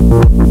Thank